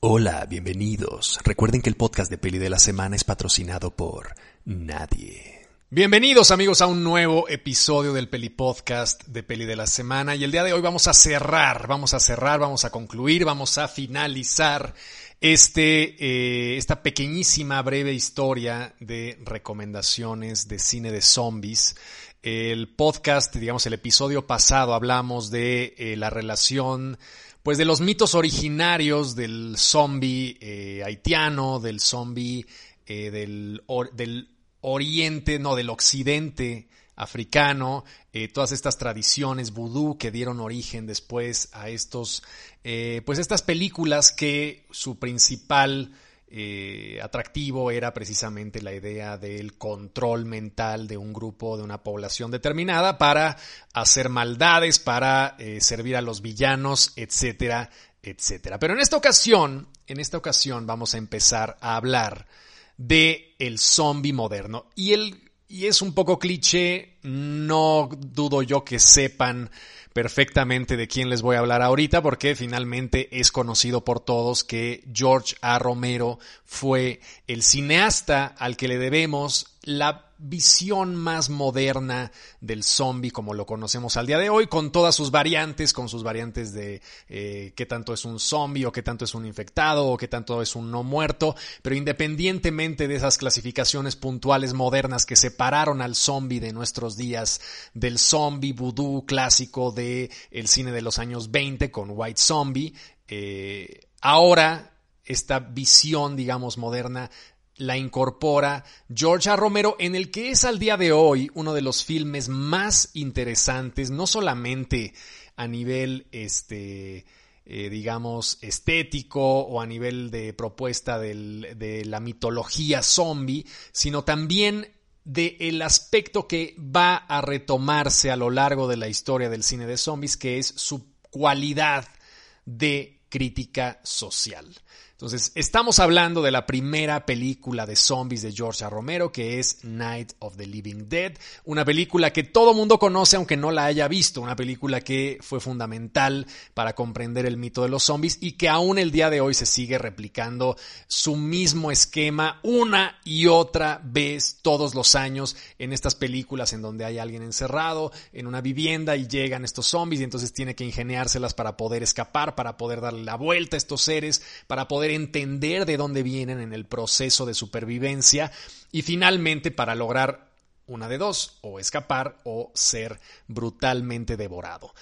Hola, bienvenidos. Recuerden que el podcast de Peli de la Semana es patrocinado por nadie. Bienvenidos amigos a un nuevo episodio del Peli Podcast de Peli de la Semana y el día de hoy vamos a cerrar, vamos a cerrar, vamos a concluir, vamos a finalizar este, eh, esta pequeñísima breve historia de recomendaciones de cine de zombies. El podcast, digamos el episodio pasado hablamos de eh, la relación pues de los mitos originarios del zombie eh, haitiano, del zombie eh, del, del, oriente, no, del occidente africano, eh, todas estas tradiciones vudú que dieron origen después a estos, pues estas películas que su principal eh, atractivo era precisamente la idea del control mental de un grupo, de una población determinada para hacer maldades, para eh, servir a los villanos, etcétera, etcétera. Pero en esta ocasión, en esta ocasión vamos a empezar a hablar de el zombie moderno y el y es un poco cliché, no dudo yo que sepan perfectamente de quién les voy a hablar ahorita porque finalmente es conocido por todos que George A. Romero fue el cineasta al que le debemos la visión más moderna del zombie como lo conocemos al día de hoy, con todas sus variantes, con sus variantes de eh, qué tanto es un zombie o qué tanto es un infectado o qué tanto es un no muerto, pero independientemente de esas clasificaciones puntuales modernas que separaron al zombie de nuestros días del zombie vudú clásico de cine de los años 20 con White Zombie, eh, ahora esta visión, digamos, moderna la incorpora George A. Romero en el que es al día de hoy uno de los filmes más interesantes, no solamente a nivel este eh, digamos, estético o a nivel de propuesta de la mitología zombie, sino también del aspecto que va a retomarse a lo largo de la historia del cine de zombies, que es su cualidad de crítica social. Entonces, estamos hablando de la primera película de zombies de George. Romero, que es Night of the Living Dead, una película que todo mundo conoce aunque no la haya visto, una película que fue fundamental para comprender el mito de los zombies y que aún el día de hoy se sigue replicando su mismo esquema una y otra vez todos los años en estas películas en donde hay alguien encerrado en una vivienda y llegan estos zombies y entonces tiene que ingeniárselas para poder escapar, para poder darle la vuelta a estos seres, para poder entender de dónde vienen en el proceso de supervivencia y finalmente para lograr una de dos, o escapar o ser brutalmente devorado.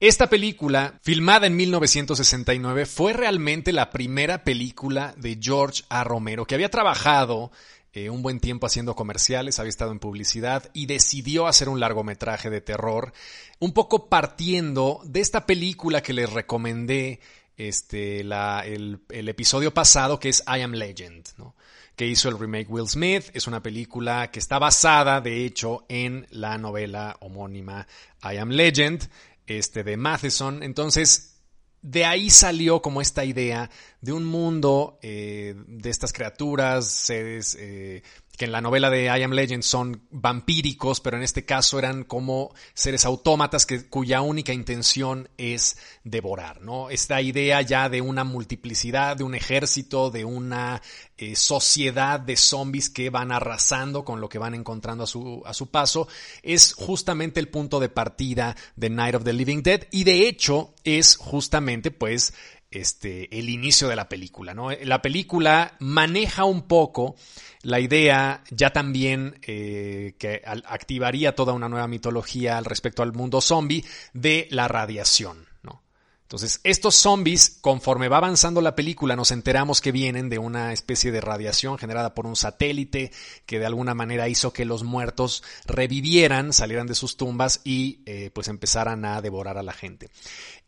Esta película, filmada en 1969, fue realmente la primera película de George A. Romero, que había trabajado eh, un buen tiempo haciendo comerciales, había estado en publicidad y decidió hacer un largometraje de terror, un poco partiendo de esta película que les recomendé este, la, el, el, episodio pasado que es I Am Legend, ¿no? que hizo el remake Will Smith. Es una película que está basada, de hecho, en la novela homónima I Am Legend este, de Matheson. Entonces, de ahí salió como esta idea de un mundo eh, de estas criaturas, seres eh, que en la novela de I Am Legend son vampíricos, pero en este caso eran como seres autómatas que, cuya única intención es devorar, ¿no? Esta idea ya de una multiplicidad, de un ejército, de una eh, sociedad de zombies que van arrasando con lo que van encontrando a su, a su paso, es justamente el punto de partida de Night of the Living Dead y de hecho es justamente pues este, el inicio de la película. ¿no? La película maneja un poco la idea ya también eh, que activaría toda una nueva mitología al respecto al mundo zombie de la radiación. Entonces, estos zombies, conforme va avanzando la película, nos enteramos que vienen de una especie de radiación generada por un satélite que de alguna manera hizo que los muertos revivieran, salieran de sus tumbas y eh, pues empezaran a devorar a la gente.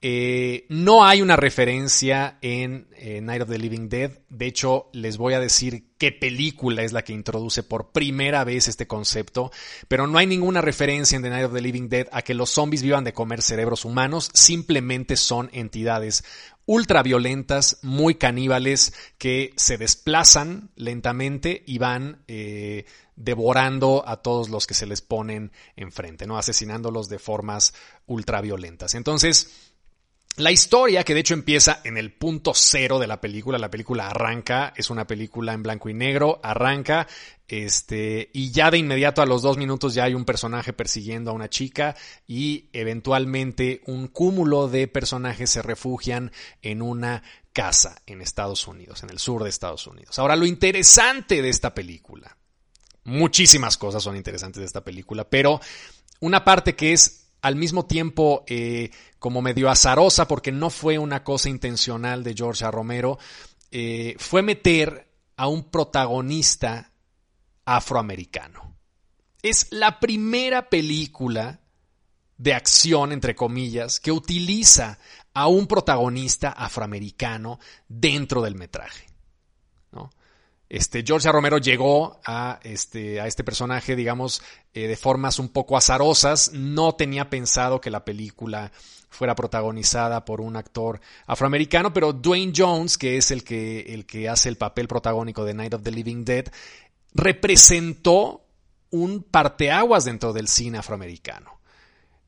Eh, no hay una referencia en eh, Night of the Living Dead. De hecho, les voy a decir qué película es la que introduce por primera vez este concepto, pero no hay ninguna referencia en The Night of the Living Dead a que los zombies vivan de comer cerebros humanos, simplemente son entidades ultraviolentas, muy caníbales, que se desplazan lentamente y van eh, devorando a todos los que se les ponen enfrente, ¿no? asesinándolos de formas ultraviolentas. Entonces, La historia, que de hecho empieza en el punto cero de la película, la película arranca, es una película en blanco y negro, arranca, este, y ya de inmediato a los dos minutos ya hay un personaje persiguiendo a una chica y eventualmente un cúmulo de personajes se refugian en una casa en Estados Unidos, en el sur de Estados Unidos. Ahora, lo interesante de esta película, muchísimas cosas son interesantes de esta película, pero una parte que es al mismo tiempo eh, como medio azarosa, porque no fue una cosa intencional de George. Romero, eh, fue meter a un protagonista afroamericano. Es la primera película de acción, entre comillas, que utiliza a un protagonista afroamericano dentro del metraje. Este, George Romero llegó a este, este personaje, digamos, eh, de formas un poco azarosas. No tenía pensado que la película fuera protagonizada por un actor afroamericano, pero Dwayne Jones, que es el que, el que hace el papel protagónico de Night of the Living Dead, representó un parteaguas dentro del cine afroamericano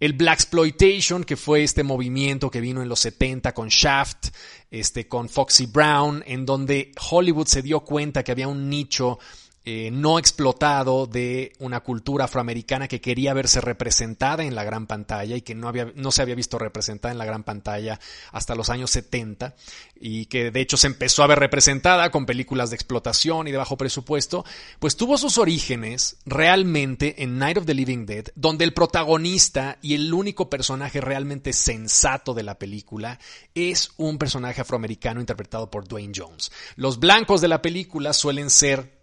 el Black Exploitation, que fue este movimiento que vino en los 70 con Shaft, este, con Foxy Brown, en donde Hollywood se dio cuenta que había un nicho eh, no explotado de una cultura afroamericana que quería verse representada en la gran pantalla y que no, había, no se había visto representada en la gran pantalla hasta los años 70 y que de hecho se empezó a ver representada con películas de explotación y de bajo presupuesto, pues tuvo sus orígenes realmente en Night of the Living Dead, donde el protagonista y el único personaje realmente sensato de la película es un personaje afroamericano interpretado por Dwayne Jones. Los blancos de la película suelen ser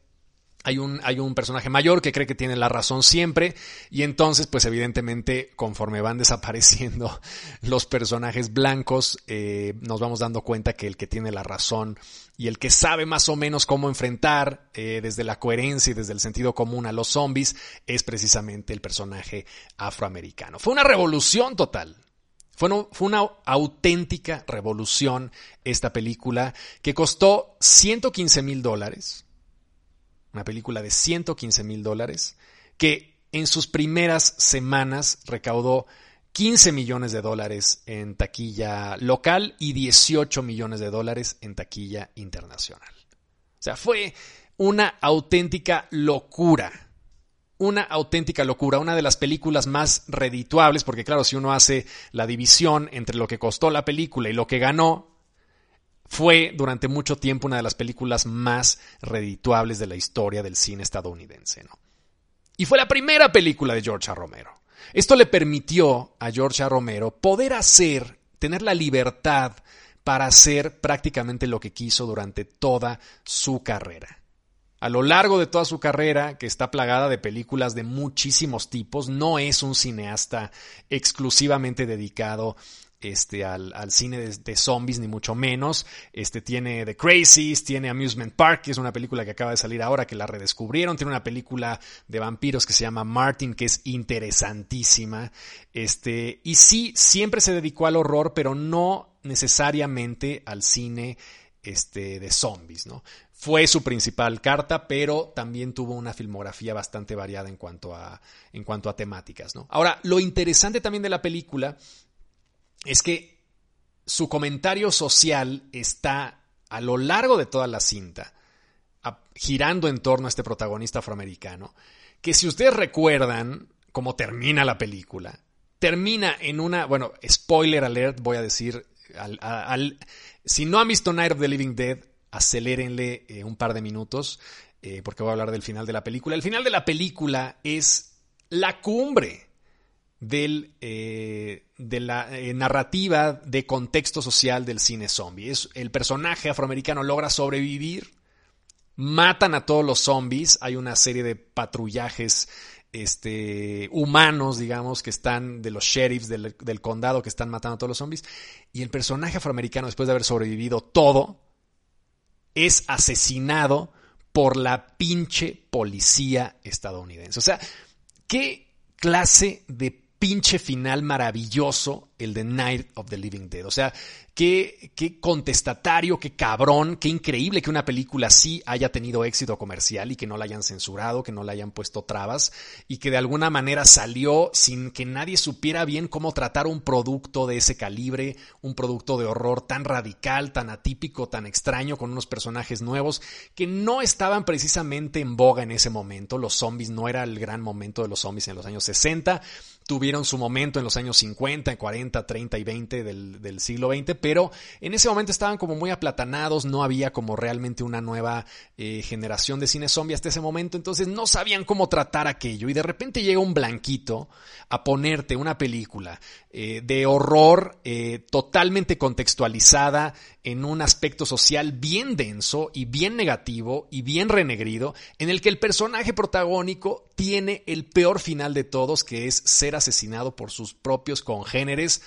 hay un, hay un, personaje mayor que cree que tiene la razón siempre y entonces pues evidentemente conforme van desapareciendo los personajes blancos eh, nos vamos dando cuenta que el que tiene la razón y el que sabe más o menos cómo enfrentar eh, desde la coherencia y desde el sentido común a los zombies es precisamente el personaje afroamericano. Fue una revolución total. Fue, fue una auténtica revolución esta película que costó 115 mil dólares una película de 115 mil dólares, que en sus primeras semanas recaudó 15 millones de dólares en taquilla local y 18 millones de dólares en taquilla internacional. O sea, fue una auténtica locura. Una auténtica locura, una de las películas más redituables, porque claro, si uno hace la división entre lo que costó la película y lo que ganó, fue durante mucho tiempo una de las películas más redituables de la historia del cine estadounidense. ¿no? Y fue la primera película de George. Romero. Esto le permitió a George. Romero poder hacer, tener la libertad para hacer prácticamente lo que quiso durante toda su carrera. A lo largo de toda su carrera, que está plagada de películas de muchísimos tipos, no es un cineasta exclusivamente dedicado este, al, cine de, zombies, ni mucho menos. Este, tiene The Crazies, tiene Amusement Park, que es una película que acaba de salir ahora, que la redescubrieron. Tiene una película de vampiros que se llama Martin, que es interesantísima. Este, y sí, siempre se dedicó al horror, pero no necesariamente al cine este, de zombies, ¿no? Fue su principal carta, pero también tuvo una filmografía bastante variada en cuanto a, en cuanto a temáticas, ¿no? Ahora, lo interesante también de la película es que su comentario social está a lo largo de toda la cinta, girando en torno a este protagonista afroamericano, que si ustedes recuerdan cómo termina la película, termina en una, bueno, spoiler alert, voy a decir, al, si no han visto Night of the Living Dead, acelérenle eh, un par de minutos, eh, porque voy a hablar del final de la película. El final de la película es la cumbre del, eh, de la eh, narrativa de contexto social del cine zombie. Es, el personaje afroamericano logra sobrevivir, matan a todos los zombies, hay una serie de patrullajes este, humanos, digamos, que están de los sheriffs del, del condado que están matando a todos los zombies, y el personaje afroamericano, después de haber sobrevivido todo, es asesinado por la pinche policía estadounidense. O sea, ¿qué clase de pinche final maravilloso el de Night of the Living Dead. O sea, qué, qué contestatario, qué cabrón, qué increíble que una película así haya tenido éxito comercial y que no la hayan censurado, que no la hayan puesto trabas y que de alguna manera salió sin que nadie supiera bien cómo tratar un producto de ese calibre, un producto de horror tan radical, tan atípico, tan extraño, con unos personajes nuevos que no estaban precisamente en boga en ese momento. Los zombies no era el gran momento de los zombies en los años 60 tuvieron su momento en los años 50, 40, 30 y 20 del, del, siglo XX, pero en ese momento estaban como muy aplatanados, no había como realmente una nueva eh, generación de cine zombie hasta ese momento, entonces no sabían cómo tratar aquello. Y de repente llega un blanquito a ponerte una película eh, de horror eh, totalmente contextualizada en un aspecto social bien denso y bien negativo y bien renegrido, en el que el personaje protagónico tiene el peor final de todos, que es ser asesinado por sus propios congéneres,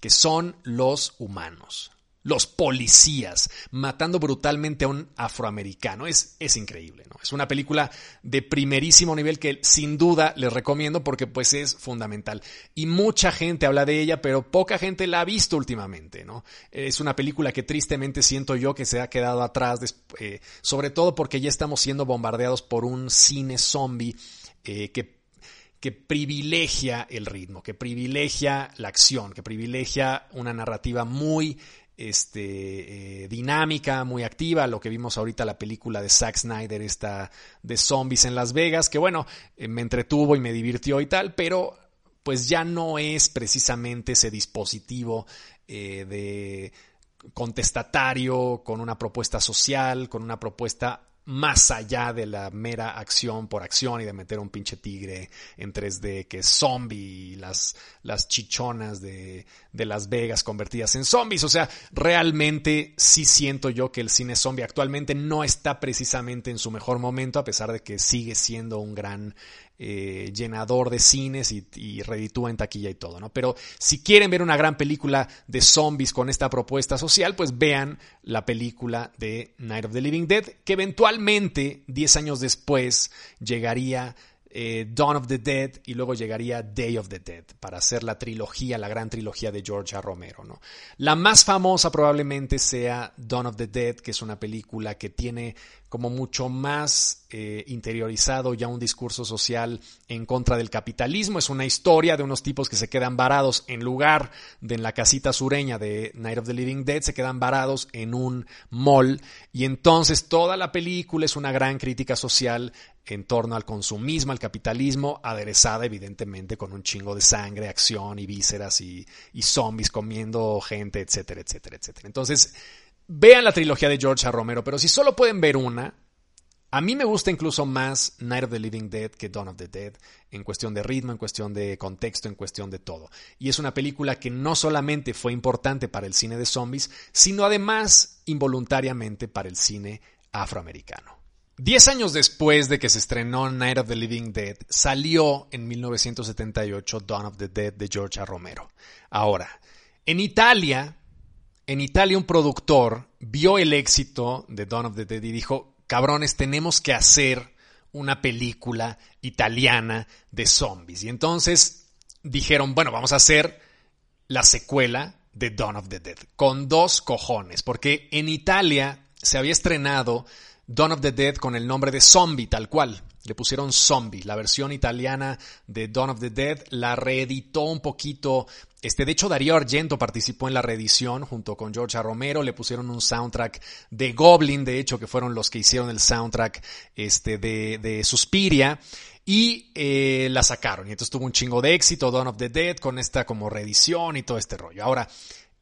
que son los humanos los policías matando brutalmente a un afroamericano. Es, es increíble, ¿no? Es una película de primerísimo nivel que sin duda les recomiendo porque pues es fundamental. Y mucha gente habla de ella, pero poca gente la ha visto últimamente, ¿no? Es una película que tristemente siento yo que se ha quedado atrás, eh, sobre todo porque ya estamos siendo bombardeados por un cine zombie eh, que que privilegia el ritmo, que privilegia la acción, que privilegia una narrativa muy este, eh, dinámica, muy activa, lo que vimos ahorita la película de Zack Snyder, esta de zombies en Las Vegas, que bueno, eh, me entretuvo y me divirtió y tal, pero pues ya no es precisamente ese dispositivo eh, de contestatario con una propuesta social, con una propuesta más allá de la mera acción por acción y de meter un pinche tigre en 3D que es zombie y las, las chichonas de, de Las Vegas convertidas en zombies. O sea, realmente sí siento yo que el cine zombie actualmente no está precisamente en su mejor momento, a pesar de que sigue siendo un gran eh, llenador de cines y, y, reditúa en taquilla y todo, ¿no? Pero si quieren ver una gran película de zombies con esta propuesta social, pues vean la película de Night of the Living Dead, que eventualmente, 10 años después, llegaría eh, Dawn of the Dead y luego llegaría Day of the Dead para hacer la trilogía, la gran trilogía de George. Romero. ¿no? La más famosa probablemente sea Dawn of the Dead, que es una película que tiene como mucho más eh, interiorizado ya un discurso social en contra del capitalismo. Es una historia de unos tipos que se quedan varados en lugar de en la casita sureña de Night of the Living Dead, se quedan varados en un mall y entonces toda la película es una gran crítica social en torno al consumismo, al capitalismo, aderezada evidentemente con un chingo de sangre, acción y vísceras y, zombies comiendo gente, etcétera, etcétera, etcétera. Entonces, Vean la trilogía de George. Romero, pero si solo pueden ver una, a mí me gusta incluso más Night of the Living Dead que Dawn of the Dead, en cuestión de ritmo, en cuestión de contexto, en cuestión de todo. Y es una película que no solamente fue importante para el cine de zombies, sino además involuntariamente para el cine afroamericano. Diez años después de que se estrenó Night of the Living Dead, salió en 1978 Dawn of the Dead de George. Romero. Ahora, en Italia, en Italia un productor vio el éxito de Dawn of the Dead y dijo, cabrones, tenemos que hacer una película italiana de zombies. Y entonces dijeron, bueno, vamos a hacer la secuela de Dawn of the Dead, con dos cojones, porque en Italia se había estrenado Dawn of the Dead con el nombre de Zombie, tal cual. Le pusieron Zombie. La versión italiana de Dawn of the Dead la reeditó un poquito este, de hecho, Darío Argento participó en la reedición junto con George Romero. Le pusieron un soundtrack de Goblin, de hecho, que fueron los que hicieron el soundtrack este, de, de Suspiria. Y eh, la sacaron. Y entonces tuvo un chingo de éxito, Dawn of the Dead, con esta como reedición y todo este rollo. Ahora,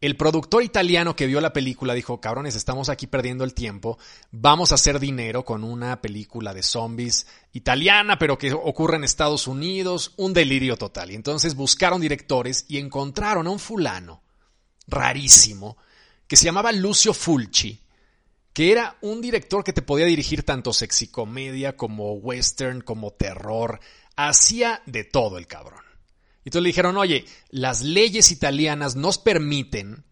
el productor italiano que vio la película dijo, cabrones, estamos aquí perdiendo el tiempo, vamos a hacer dinero con una película de zombies italiana, pero que ocurre en Estados Unidos, un delirio total. Y entonces buscaron directores y encontraron a un fulano rarísimo que se llamaba Lucio Fulci, que era un director que te podía dirigir tanto sexicomedia como western, como terror, hacía de todo el cabrón. Y entonces le dijeron, oye, las leyes italianas nos permiten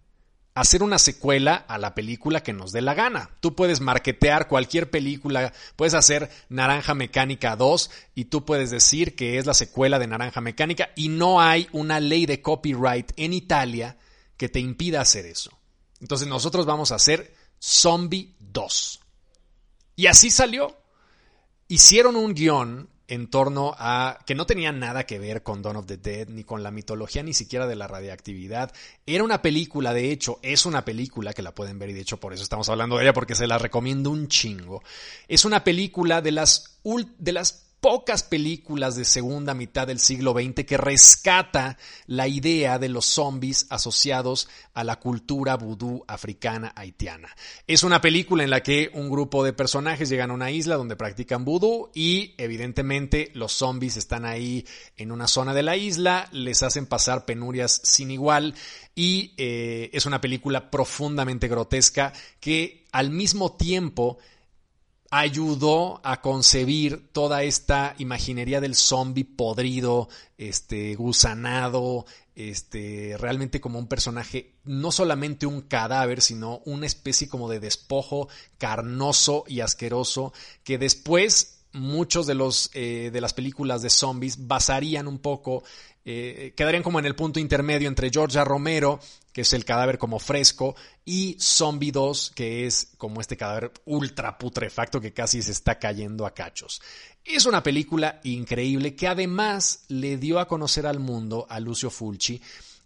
hacer una secuela a la película que nos dé la gana. Tú puedes marketear cualquier película, puedes hacer Naranja Mecánica 2 y tú puedes decir que es la secuela de Naranja Mecánica y no hay una ley de copyright en Italia que te impida hacer eso. Entonces nosotros vamos a hacer Zombie 2. Y así salió. Hicieron un guion en torno a que no tenía nada que ver con Dawn of the Dead, ni con la mitología, ni siquiera de la radiactividad. Era una película, de hecho, es una película que la pueden ver y de hecho por eso estamos hablando de ella, porque se la recomiendo un chingo. Es una película de las, de las pocas películas de segunda mitad del siglo XX que rescata la idea de los zombies asociados a la cultura vudú africana haitiana. Es una película en la que un grupo de personajes llegan a una isla donde practican vudú y evidentemente los zombies están ahí en una zona de la isla, les hacen pasar penurias sin igual y eh, es una película profundamente grotesca que al mismo tiempo ayudó a concebir toda esta imaginería del zombie podrido, este, gusanado, este, realmente como un personaje, no solamente un cadáver, sino una especie como de despojo carnoso y asqueroso, que después muchos de los eh, de las películas de zombies basarían un poco eh, quedarían como en el punto intermedio entre Georgia Romero, que es el cadáver como fresco, y Zombie 2, que es como este cadáver ultra putrefacto que casi se está cayendo a cachos. Es una película increíble que además le dio a conocer al mundo a Lucio Fulci,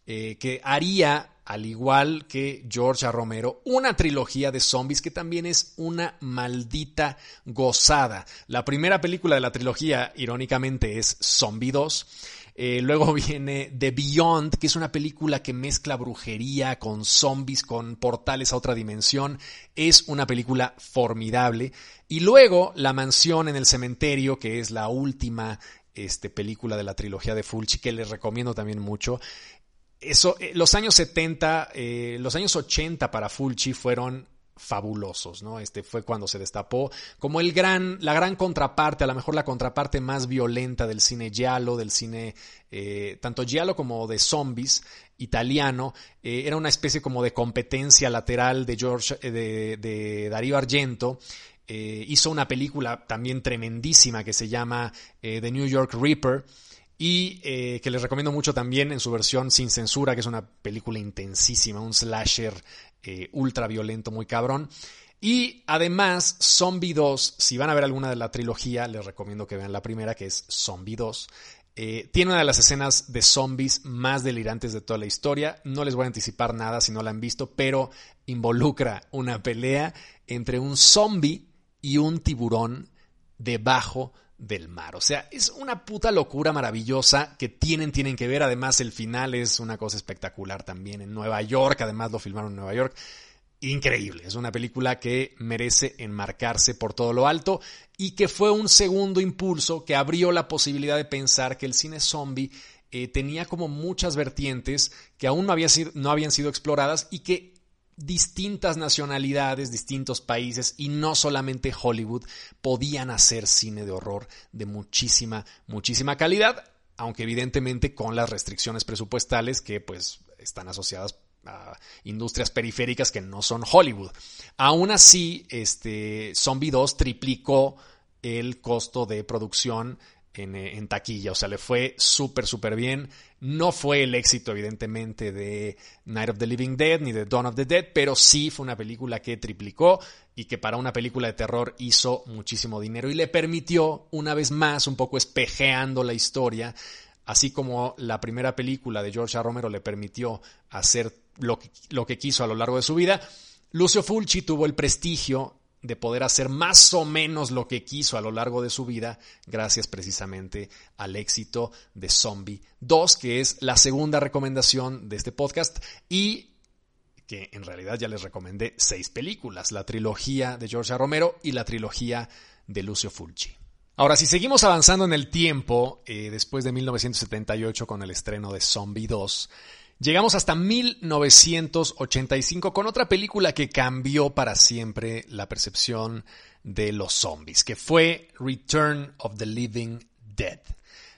eh, que haría, al igual que Georgia Romero, una trilogía de zombies que también es una maldita gozada. La primera película de la trilogía, irónicamente, es Zombie 2. Eh, luego viene The Beyond, que es una película que mezcla brujería con zombies, con portales a otra dimensión. Es una película formidable. Y luego La Mansión en el Cementerio, que es la última este, película de la trilogía de Fulci, que les recomiendo también mucho. Eso, eh, los años 70, eh, los años 80 para Fulci fueron fabulosos, ¿no? Este fue cuando se destapó como el gran, la gran contraparte, a lo mejor la contraparte más violenta del cine giallo, del cine eh, tanto giallo como de zombies italiano. Eh, era una especie como de competencia lateral de George, eh, de, de, Darío Argento. hizo una película también tremendísima que se llama The New York Reaper y que les recomiendo mucho también en su versión sin censura, que es una película intensísima, un slasher eh, ultra violento, muy cabrón. Y además, Zombie 2, si van a ver alguna de la trilogía, les recomiendo que vean la primera, que es Zombie 2. Eh, tiene una de las escenas de zombies más delirantes de toda la historia. No les voy a anticipar nada si no la han visto, pero involucra una pelea entre un zombie y un tiburón debajo del mar. O sea, es una puta locura maravillosa que tienen, tienen que ver. Además, el final es una cosa espectacular también en Nueva York. Además, lo filmaron en Nueva York. Increíble. Es una película que merece enmarcarse por todo lo alto y que fue un segundo impulso que abrió la posibilidad de pensar que el cine zombie eh, tenía como muchas vertientes que aún no, sido, no habían sido exploradas y que distintas nacionalidades, distintos países y no solamente Hollywood podían hacer cine de horror de muchísima, muchísima calidad, aunque evidentemente con las restricciones presupuestales que pues están asociadas a industrias periféricas que no son Hollywood. Aún así, este Zombie 2 triplicó el costo de producción eh, en, taquilla. O sea, le fue súper, súper bien. No fue el éxito, evidentemente, de Night of the Living Dead ni de Dawn of the Dead, pero sí fue una película que triplicó y que para una película de terror hizo muchísimo dinero y le permitió, una vez más, un poco espejeando la historia, así como la primera película de George. Romero le permitió hacer lo lo que quiso a lo largo de su vida. Lucio Fulci tuvo el prestigio de poder hacer más o menos lo que quiso a lo largo de su vida, gracias precisamente al éxito de Zombie 2, que es la segunda recomendación de este podcast y que en realidad ya les recomendé seis películas, la trilogía de George Romero y la trilogía de Lucio Fulci. Ahora, si seguimos avanzando en el tiempo, eh, después de 1978 con el estreno de Zombie 2, Llegamos hasta 1985 con otra película que cambió para siempre la percepción de los zombies, que fue Return of the Living Dead.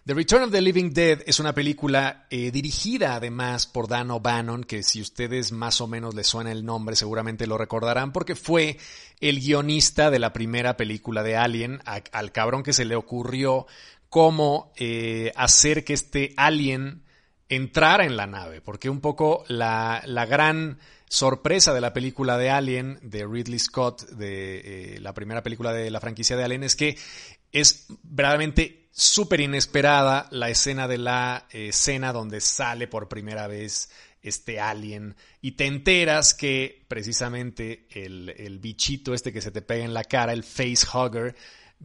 The Return of the Living Dead es una película eh, dirigida además por Dan O'Bannon, que si ustedes más o menos les suena el nombre seguramente lo recordarán porque fue el guionista de la primera película de Alien, al cabrón que se le ocurrió cómo eh, hacer que este alien entrara en la nave, porque un poco la, la gran sorpresa de la película de Alien, de Ridley Scott, de eh, la primera película de la franquicia de Alien, es que es verdaderamente súper inesperada la escena de la eh, escena donde sale por primera vez este alien y te enteras que precisamente el, el, bichito este que se te pega en la cara, el face hugger,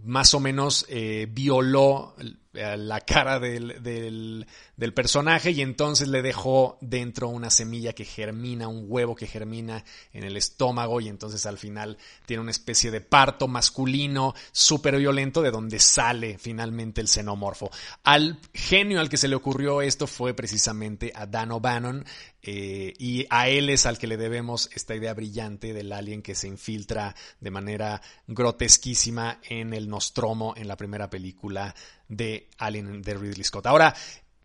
más o menos eh, violó la cara del, del, personaje y entonces le dejó dentro una semilla que germina, un huevo que germina en el estómago y entonces al final tiene una especie de parto masculino súper violento de donde sale finalmente el xenomorfo. Al genio al que se le ocurrió esto fue precisamente a Dan O'Bannon eh, y a él es al que le debemos esta idea brillante del alien que se infiltra de manera grotesquísima en el Nostromo en la primera película de Alien de Ridley Scott. Ahora,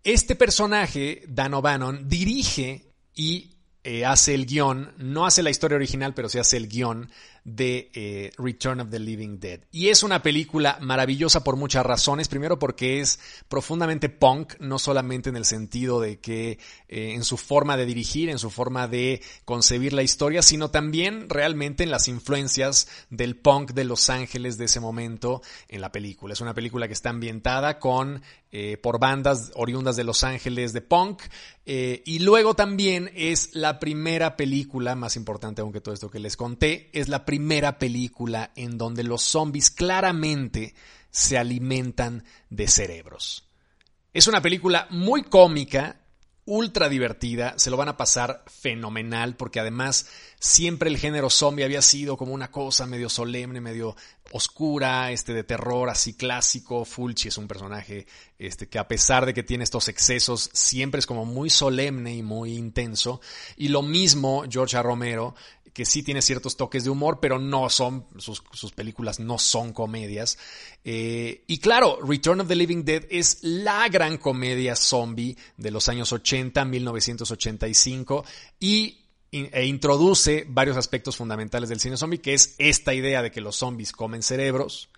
este personaje, Dan O'Bannon, dirige y eh, hace el guion, no hace la historia original, pero sí hace el guion de eh, Return of the Living Dead. Y es una película maravillosa por muchas razones. Primero porque es profundamente punk, no solamente en el sentido de que eh, en su forma de dirigir, en su forma de concebir la historia, sino también realmente en las influencias del punk de Los Ángeles de ese momento en la película. Es una película que está ambientada con eh, por bandas oriundas de Los Ángeles de punk. y luego también es la primera película, más importante aunque todo esto que les conté, es la primera película en donde los zombies claramente se alimentan de cerebros. Es una película muy cómica, ultra divertida, se lo van a pasar fenomenal porque además siempre el género zombie había sido como una cosa medio solemne, medio oscura, este de terror así clásico. Fulci es un personaje este que a pesar de que tiene estos excesos siempre es como muy solemne y muy intenso y lo mismo George. Romero que sí tiene ciertos toques de humor, pero no son, sus, películas no son comedias. Eh, y claro, Return of the Living Dead es la gran comedia zombie de los años 80, 1985, y e introduce varios aspectos fundamentales del cine zombie, que es esta idea de que los zombies comen cerebros,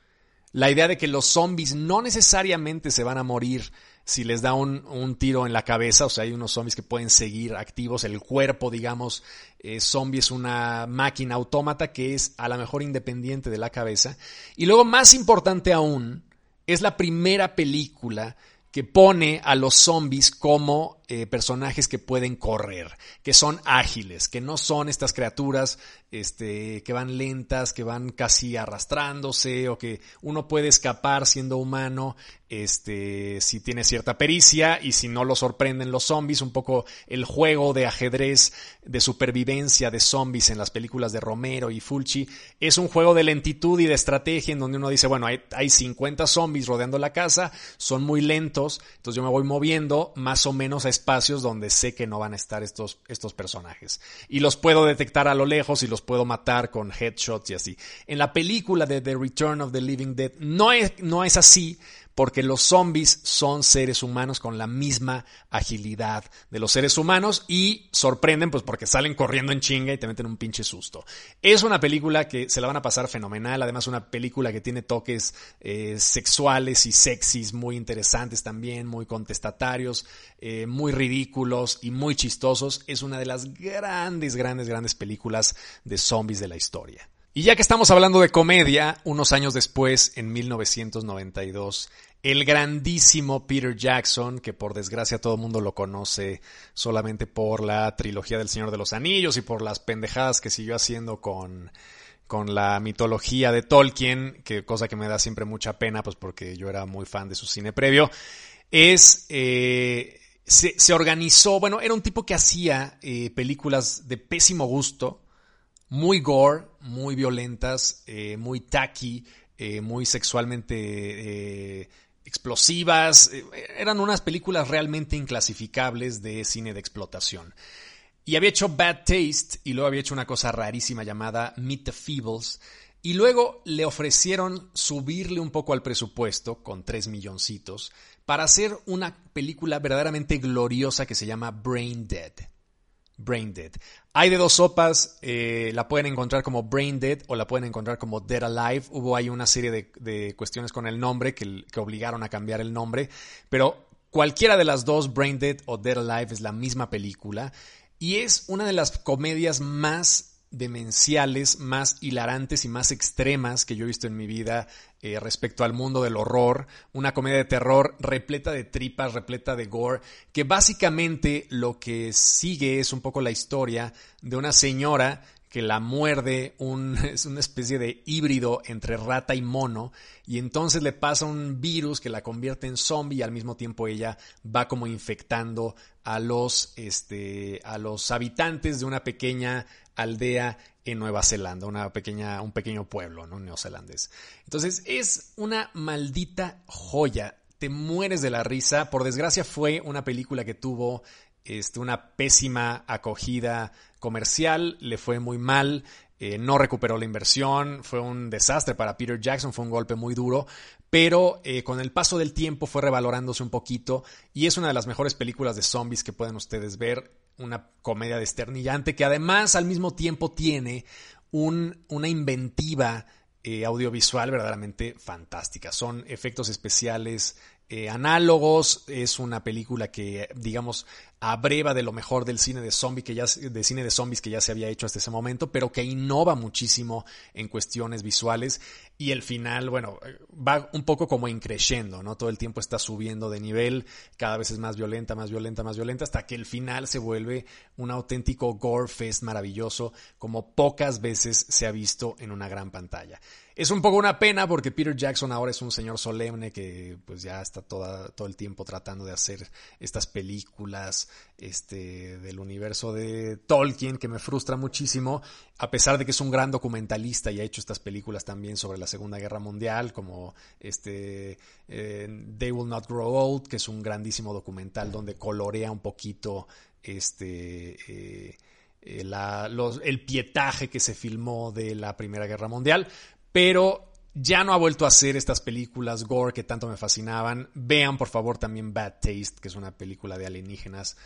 la idea de que los zombies no necesariamente se van a morir si les da un, tiro en la cabeza, o sea, hay unos zombies que pueden seguir activos, el cuerpo, digamos, eh, zombie es una máquina autómata que es a lo mejor independiente de la cabeza. Y luego, más importante aún, es la primera película que pone a los zombies como eh, personajes que pueden correr, que son ágiles, que no son estas criaturas este, que van lentas, que van casi arrastrándose o que uno puede escapar siendo humano este, si tiene cierta pericia y si no lo sorprenden los zombies, un poco el juego de ajedrez de supervivencia de zombies en las películas de Romero y Fulci, es un juego de lentitud y de estrategia en donde uno dice, bueno, hay, hay 50 zombies rodeando la casa, son muy lentos, entonces yo me voy moviendo más o menos a espacios donde sé que no van a estar estos, estos personajes. Y los puedo detectar a lo lejos y los puedo matar con headshots y así. En la película de The Return of the Living Dead no es, no es así porque los zombies son seres humanos con la misma agilidad de los seres humanos y sorprenden pues porque salen corriendo en chinga y te meten un pinche susto. Es una película que se la van a pasar fenomenal, además una película que tiene toques eh, sexuales y sexys muy interesantes también, muy contestatarios, eh, muy ridículos y muy chistosos. Es una de las grandes, grandes, grandes películas de zombies de la historia. Y ya que estamos hablando de comedia, unos años después, en 1992, el grandísimo Peter Jackson, que por desgracia todo el mundo lo conoce solamente por la trilogía del Señor de los Anillos y por las pendejadas que siguió haciendo con, con la mitología de Tolkien, que cosa que me da siempre mucha pena, pues porque yo era muy fan de su cine previo, es... Eh, se, organizó, bueno, era un tipo que hacía eh, películas de pésimo gusto, muy gore, muy violentas, eh, muy tacky, muy sexualmente explosivas. Eh, eran unas películas realmente inclasificables de cine de explotación. Y había hecho Bad Taste y luego había hecho una cosa rarísima llamada Meet the Feebles, Y luego le ofrecieron subirle un poco al presupuesto, con 3 milloncitos, para hacer una película verdaderamente gloriosa que se llama Brain Dead. Brain Dead. Hay de dos sopas, eh, la pueden encontrar como Brain Dead o la pueden encontrar como Dead Alive. Hubo ahí una serie de, cuestiones con el nombre que, que, obligaron a cambiar el nombre, pero cualquiera de las dos, Brain Dead o Dead Alive, es la misma película y es una de las comedias más demenciales, más hilarantes y más extremas que yo he visto en mi vida eh, respecto al mundo del horror. Una comedia de terror repleta de tripas, repleta de gore, que básicamente lo que sigue es un poco la historia de una señora que la muerde un, es una especie de híbrido entre rata y mono y entonces le pasa un virus que la convierte en zombie y al mismo tiempo ella va como infectando a los, este, a los habitantes de una pequeña aldea en Nueva Zelanda, una pequeña, un pequeño pueblo ¿no? neozelandés. Entonces es una maldita joya. Te mueres de la risa. Por desgracia fue una película que tuvo este, una pésima acogida comercial, le fue muy mal, eh, no recuperó la inversión, fue un desastre para Peter Jackson, fue un golpe muy duro, pero eh, con el paso del tiempo fue revalorándose un poquito y es una de las mejores películas de zombies que pueden ustedes ver, una comedia desternillante que además al mismo tiempo tiene un, una inventiva eh, audiovisual verdaderamente fantástica. Son efectos especiales análogos. Es una película que, digamos, abreva de lo mejor del cine de zombie que ya de cine de zombies que ya se había hecho hasta ese momento, pero que innova muchísimo en cuestiones visuales y el final, bueno, va un poco como increciendo, ¿no? Todo el tiempo está subiendo de nivel, cada vez es más violenta, más violenta, más violenta, hasta que el final se vuelve un auténtico gore fest maravilloso, como pocas veces se ha visto en una gran pantalla. Es un poco una pena porque Peter Jackson ahora es un señor solemne que pues ya está toda, todo el tiempo tratando de hacer estas películas este, del universo de Tolkien que me frustra muchísimo, a pesar de que es un gran documentalista y ha hecho estas películas también sobre la Segunda Guerra Mundial, como este eh, They Will Not Grow Old, que es un grandísimo documental donde colorea un poquito este... Eh, eh, el pietaje que se filmó de la Primera Guerra Mundial, pero ya no ha vuelto a hacer estas películas gore que tanto me fascinaban. Vean por favor también Bad Taste, que es una película de alienígenas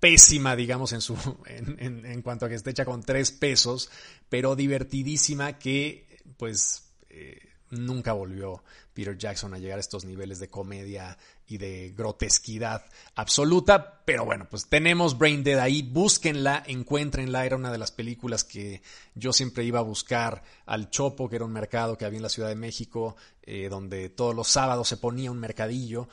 pésima, digamos, en, su, en, cuanto a que está hecha con tres pesos, pero divertidísima que pues eh, nunca volvió Peter Jackson a llegar a estos niveles de comedia y de grotesquidad absoluta. Pero bueno, pues tenemos Brain Dead ahí, búsquenla, encuéntrenla. Era una de las películas que yo siempre iba a buscar al Chopo, que era un mercado que había en la Ciudad de México, eh, donde todos los sábados se ponía un mercadillo.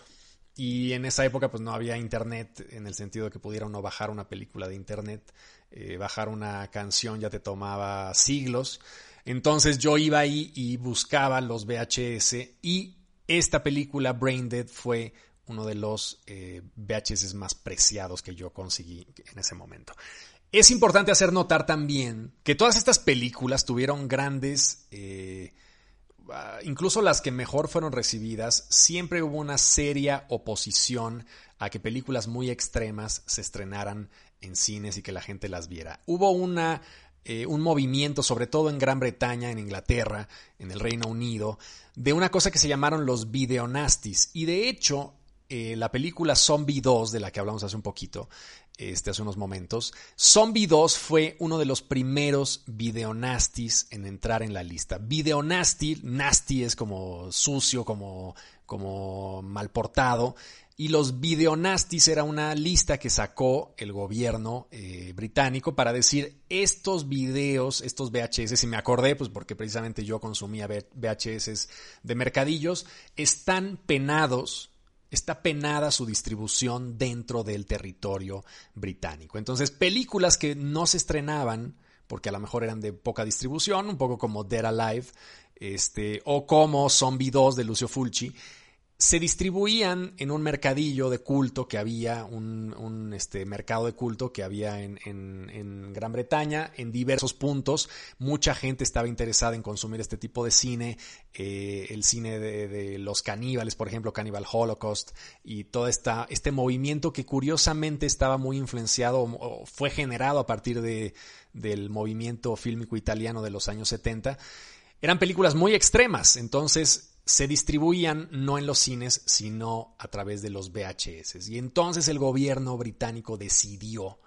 Y en esa época pues no había internet en el sentido de que pudiera uno bajar una película de internet. Eh, bajar una canción ya te tomaba siglos. Entonces yo iba ahí y buscaba los VHS y esta película, Brain Dead, fue uno de los eh, VHS más preciados que yo conseguí en ese momento. Es importante hacer notar también que todas estas películas tuvieron grandes, eh, incluso las que mejor fueron recibidas, siempre hubo una seria oposición a que películas muy extremas se estrenaran en cines y que la gente las viera. Hubo una eh, un movimiento, sobre todo en Gran Bretaña, en Inglaterra, en el Reino Unido, de una cosa que se llamaron los videonastis. Y de hecho, eh, la película Zombie 2, de la que hablamos hace un poquito, este, hace unos momentos, Zombie 2 fue uno de los primeros videonastis en entrar en la lista. Videonasti, nasty es como sucio, como, como mal portado. Y los videonastis era una lista que sacó el gobierno eh, británico para decir estos videos, estos VHS, y me acordé, pues porque precisamente yo consumía VHS de mercadillos, están penados, está penada su distribución dentro del territorio británico. Entonces, películas que no se estrenaban, porque a lo mejor eran de poca distribución, un poco como Dead Alive, este, o como Zombie 2 de Lucio Fulci, se distribuían en un mercadillo de culto que había, un, este, mercado de culto que había en, Gran Bretaña, en diversos puntos. Mucha gente estaba interesada en consumir este tipo de cine, eh, el cine de, los caníbales, por ejemplo, Cannibal Holocaust, y todo esta, este movimiento que curiosamente estaba muy influenciado o fue generado a partir de, del movimiento fílmico italiano de los años 70. Eran películas muy extremas, entonces se distribuían no en los cines, sino a través de los VHS. Y entonces el gobierno británico decidió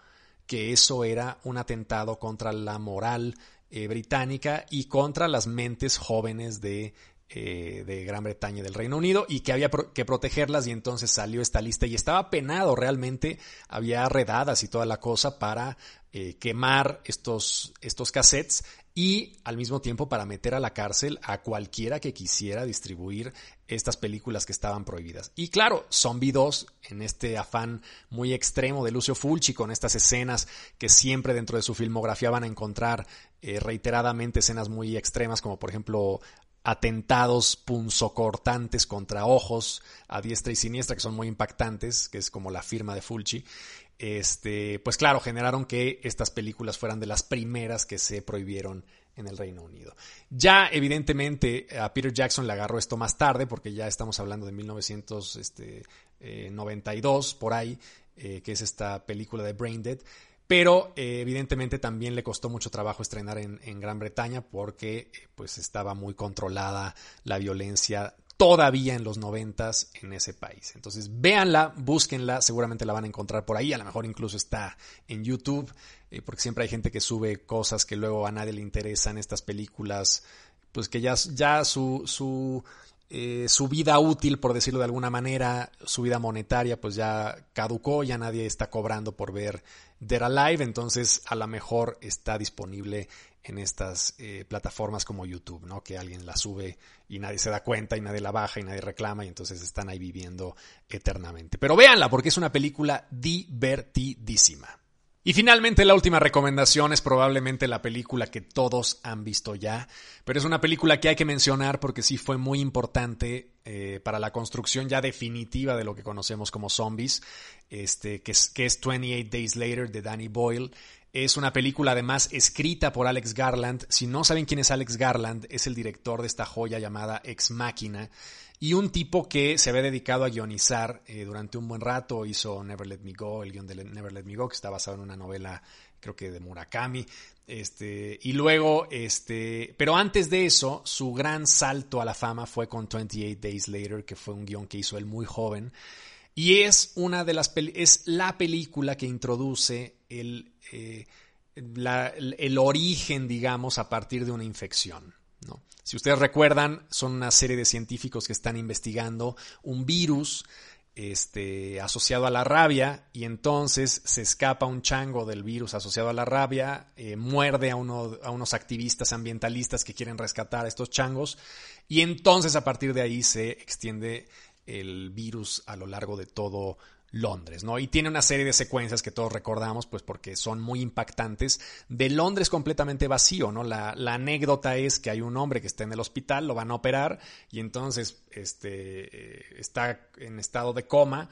que eso era un atentado contra la moral eh, británica y contra las mentes jóvenes de, eh, de Gran Bretaña y del Reino Unido y que había que protegerlas y entonces salió esta lista y estaba penado realmente, había redadas y toda la cosa para eh, quemar estos, estos cassettes y al mismo tiempo para meter a la cárcel a cualquiera que quisiera distribuir estas películas que estaban prohibidas. Y claro, Zombie 2, en este afán muy extremo de Lucio Fulci, con estas escenas que siempre dentro de su filmografía van a encontrar eh, reiteradamente escenas muy extremas, como por ejemplo atentados punzocortantes contra ojos a diestra y siniestra, que son muy impactantes, que es como la firma de Fulci este, pues claro, generaron que estas películas fueran de las primeras que se prohibieron en el Reino Unido. Ya evidentemente a Peter Jackson le agarró esto más tarde, porque ya estamos hablando de 1992, este, eh, por ahí, eh, que es esta película de Brain Dead. Pero eh, evidentemente también le costó mucho trabajo estrenar en, en Gran Bretaña porque pues estaba muy controlada la violencia todavía en los noventas en ese país. Entonces véanla, búsquenla, seguramente la van a encontrar por ahí, a lo mejor incluso está en YouTube, eh, porque siempre hay gente que sube cosas que luego a nadie le interesan, estas películas, pues que ya, su, su, eh, su vida útil, por decirlo de alguna manera, su vida monetaria, pues ya caducó, ya nadie está cobrando por ver Dead Alive, entonces a lo mejor está disponible en estas eh, plataformas como YouTube, ¿no? Que alguien la sube y nadie se da cuenta y nadie la baja y nadie reclama y entonces están ahí viviendo eternamente. Pero véanla porque es una película divertidísima. Y finalmente la última recomendación es probablemente la película que todos han visto ya, pero es una película que hay que mencionar porque sí fue muy importante eh, para la construcción ya definitiva de lo que conocemos como zombies, este, que, es, que es 28 Days Later de Danny Boyle, es una película además escrita por Alex Garland. Si no saben quién es Alex Garland, es el director de esta joya llamada Ex Máquina y un tipo que se había dedicado a guionizar eh, durante un buen rato. Hizo Never Let Me Go, el guion de Never Let Me Go, que está basado en una novela, creo que de Murakami. Este, y luego, este, pero antes de eso, su gran salto a la fama fue con 28 Days Later, que fue un guion que hizo él muy joven. Y es una de las es la película que introduce el eh, el origen, digamos, a partir de una infección. ¿no? Si ustedes recuerdan, son una serie de científicos que están investigando un virus este, asociado a la rabia y entonces se escapa un chango del virus asociado a la rabia, eh, muerde a, a unos activistas ambientalistas que quieren rescatar a estos changos y entonces a partir de ahí se extiende el virus a lo largo de todo Londres, ¿no? Y tiene una serie de secuencias que todos recordamos, pues porque son muy impactantes, de Londres completamente vacío, ¿no? La, la, anécdota es que hay un hombre que está en el hospital, lo van a operar y entonces este, eh, está en estado de coma,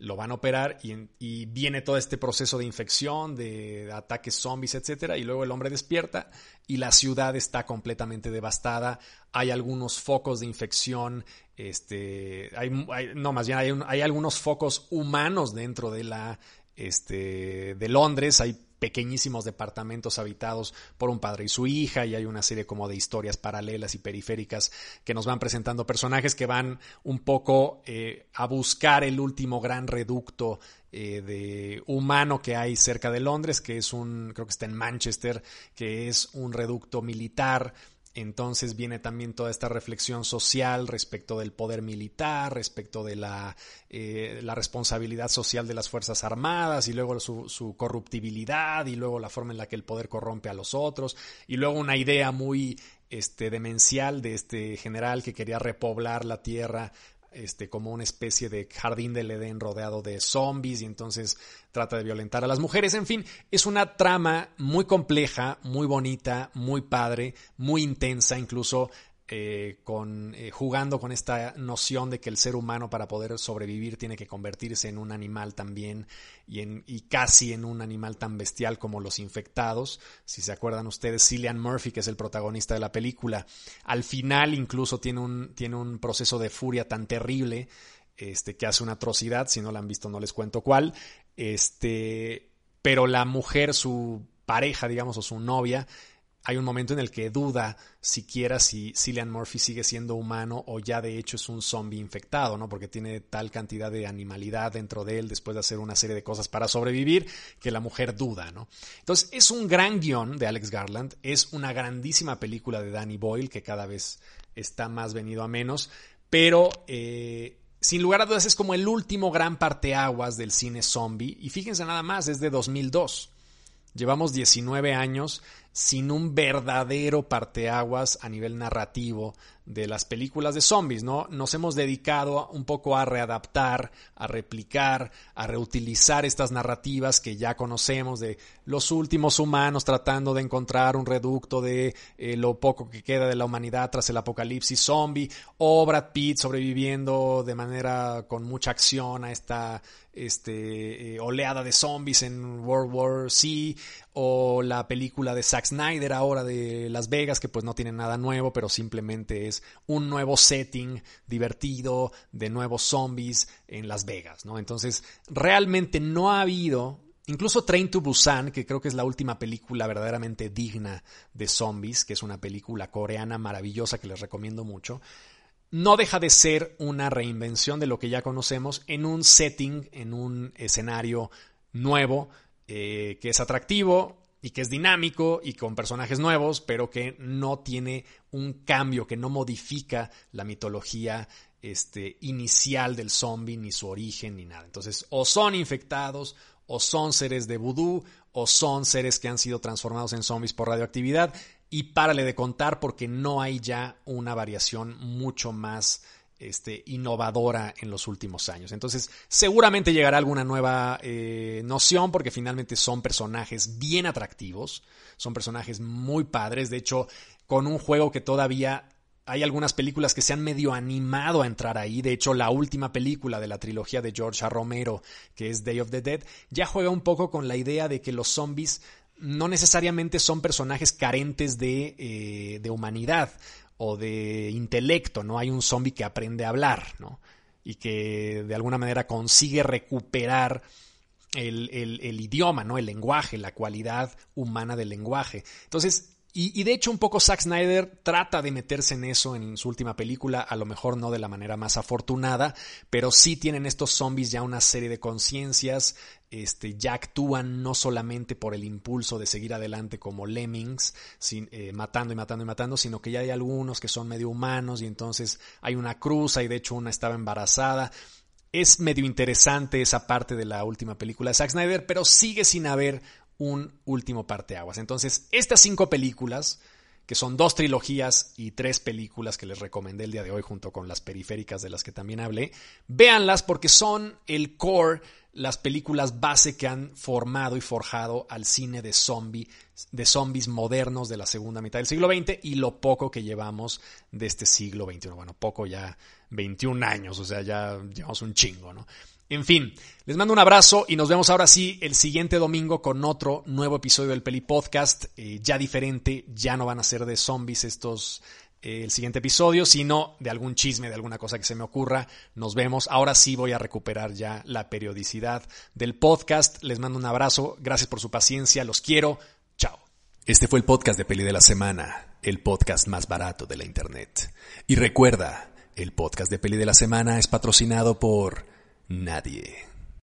lo van a operar y, viene todo este proceso de infección, de, ataques zombies, etcétera, y luego el hombre despierta y la ciudad está completamente devastada. Hay algunos focos de infección, este, hay, no, más bien hay, hay algunos focos humanos dentro de la, este, de Londres, hay pequeñísimos departamentos habitados por un padre y su hija y hay una serie como de historias paralelas y periféricas que nos van presentando personajes que van un poco eh, a buscar el último gran reducto eh, de humano que hay cerca de Londres, que es un, creo que está en Manchester, que es un reducto militar entonces viene también toda esta reflexión social respecto del poder militar, respecto de la, eh, la responsabilidad social de las Fuerzas Armadas y luego su, su, corruptibilidad y luego la forma en la que el poder corrompe a los otros. Y luego una idea muy este, demencial de este general que quería repoblar la tierra este, como una especie de jardín del Edén rodeado de zombies y entonces trata de violentar a las mujeres. En fin, es una trama muy compleja, muy bonita, muy padre, muy intensa, incluso eh, con, eh, jugando con esta noción de que el ser humano para poder sobrevivir tiene que convertirse en un animal también y, en, y casi en un animal tan bestial como los infectados. Si se acuerdan ustedes, Cillian Murphy, que es el protagonista de la película, al final incluso tiene un, tiene un proceso de furia tan terrible este, que hace una atrocidad. Si no la han visto, no les cuento cuál. Este, pero la mujer, su pareja, digamos, o su novia, hay un momento en el que duda siquiera si Cillian Murphy sigue siendo humano o ya de hecho es un zombie infectado, ¿no? Porque tiene tal cantidad de animalidad dentro de él después de hacer una serie de cosas para sobrevivir que la mujer duda, ¿no? Entonces es un gran guion de Alex Garland, es una grandísima película de Danny Boyle que cada vez está más venido a menos, pero eh, sin lugar a dudas es como el último gran parteaguas del cine zombie y fíjense nada más, es de 2002. Llevamos 19 años sin un verdadero parteaguas a nivel narrativo de las películas de zombies, ¿no? Nos hemos dedicado un poco a readaptar, a replicar, a reutilizar estas narrativas que ya conocemos de los últimos humanos tratando de encontrar un reducto de eh, lo poco que queda de la humanidad tras el apocalipsis zombie, o Brad Pitt sobreviviendo de manera con mucha acción a esta este, eh, oleada de zombies en World War C, o la película de Zack Snyder ahora de Las Vegas, que pues no tiene nada nuevo, pero simplemente es un nuevo setting divertido de nuevos zombies en Las Vegas, ¿no? Entonces, realmente no ha habido Incluso Train to Busan, que creo que es la última película verdaderamente digna de zombies, que es una película coreana maravillosa que les recomiendo mucho, no deja de ser una reinvención de lo que ya conocemos en un setting, en un escenario nuevo, eh, que es atractivo, y que es dinámico y con personajes nuevos, pero que no tiene un cambio, que no modifica la mitología este, inicial del zombie, ni su origen, ni nada. Entonces, o son infectados, o son seres de vudú, o son seres que han sido transformados en zombies por radioactividad, y párale de contar porque no hay ya una variación mucho más este, innovadora en los últimos años. Entonces, seguramente llegará alguna nueva eh, noción porque finalmente son personajes bien atractivos, son personajes muy padres, de hecho, con un juego que todavía hay algunas películas que se han medio animado a entrar ahí. De hecho, la última película de la trilogía de George. Romero, que es Day of the Dead, ya juega un poco con la idea de que los zombies no necesariamente son personajes carentes de, eh, de humanidad o de intelecto, ¿no? Hay un zombie que aprende a hablar, ¿no? Y que de alguna manera consigue recuperar el, el, idioma, ¿no? El lenguaje, la cualidad humana del lenguaje. Entonces, y, de hecho un poco Zack Snyder trata de meterse en eso en su última película, a lo mejor no de la manera más afortunada, pero sí tienen estos zombies ya una serie de conciencias, este, ya actúan no solamente por el impulso de seguir adelante como lemmings, eh, matando y matando y matando, sino que ya hay algunos que son medio humanos y entonces hay una cruza y de hecho una estaba embarazada. Es medio interesante esa parte de la última película de Zack Snyder, pero sigue sin haber un último parteaguas. Entonces, estas cinco películas, que son dos trilogías y tres películas que les recomendé el día de hoy junto con las periféricas de las que también hablé, véanlas porque son el core, las películas base que han formado y forjado al cine de zombie, de zombies modernos de la segunda mitad del siglo XX y lo poco que llevamos de este siglo XXI. Bueno, poco ya 21 años, o sea, ya llevamos un chingo, ¿no? En fin, les mando un abrazo y nos vemos ahora sí el siguiente domingo con otro nuevo episodio del Peli Podcast, eh, ya diferente, ya no van a ser de zombies estos eh, el siguiente episodio, sino de algún chisme, de alguna cosa que se me ocurra. Nos vemos. Ahora sí voy a recuperar ya la periodicidad del podcast. Les mando un abrazo. Gracias por su paciencia. Los quiero. Chao. Este fue el podcast de Peli de la Semana, el podcast más barato de la Internet. Y recuerda, el podcast de Peli de la Semana es patrocinado por nadie.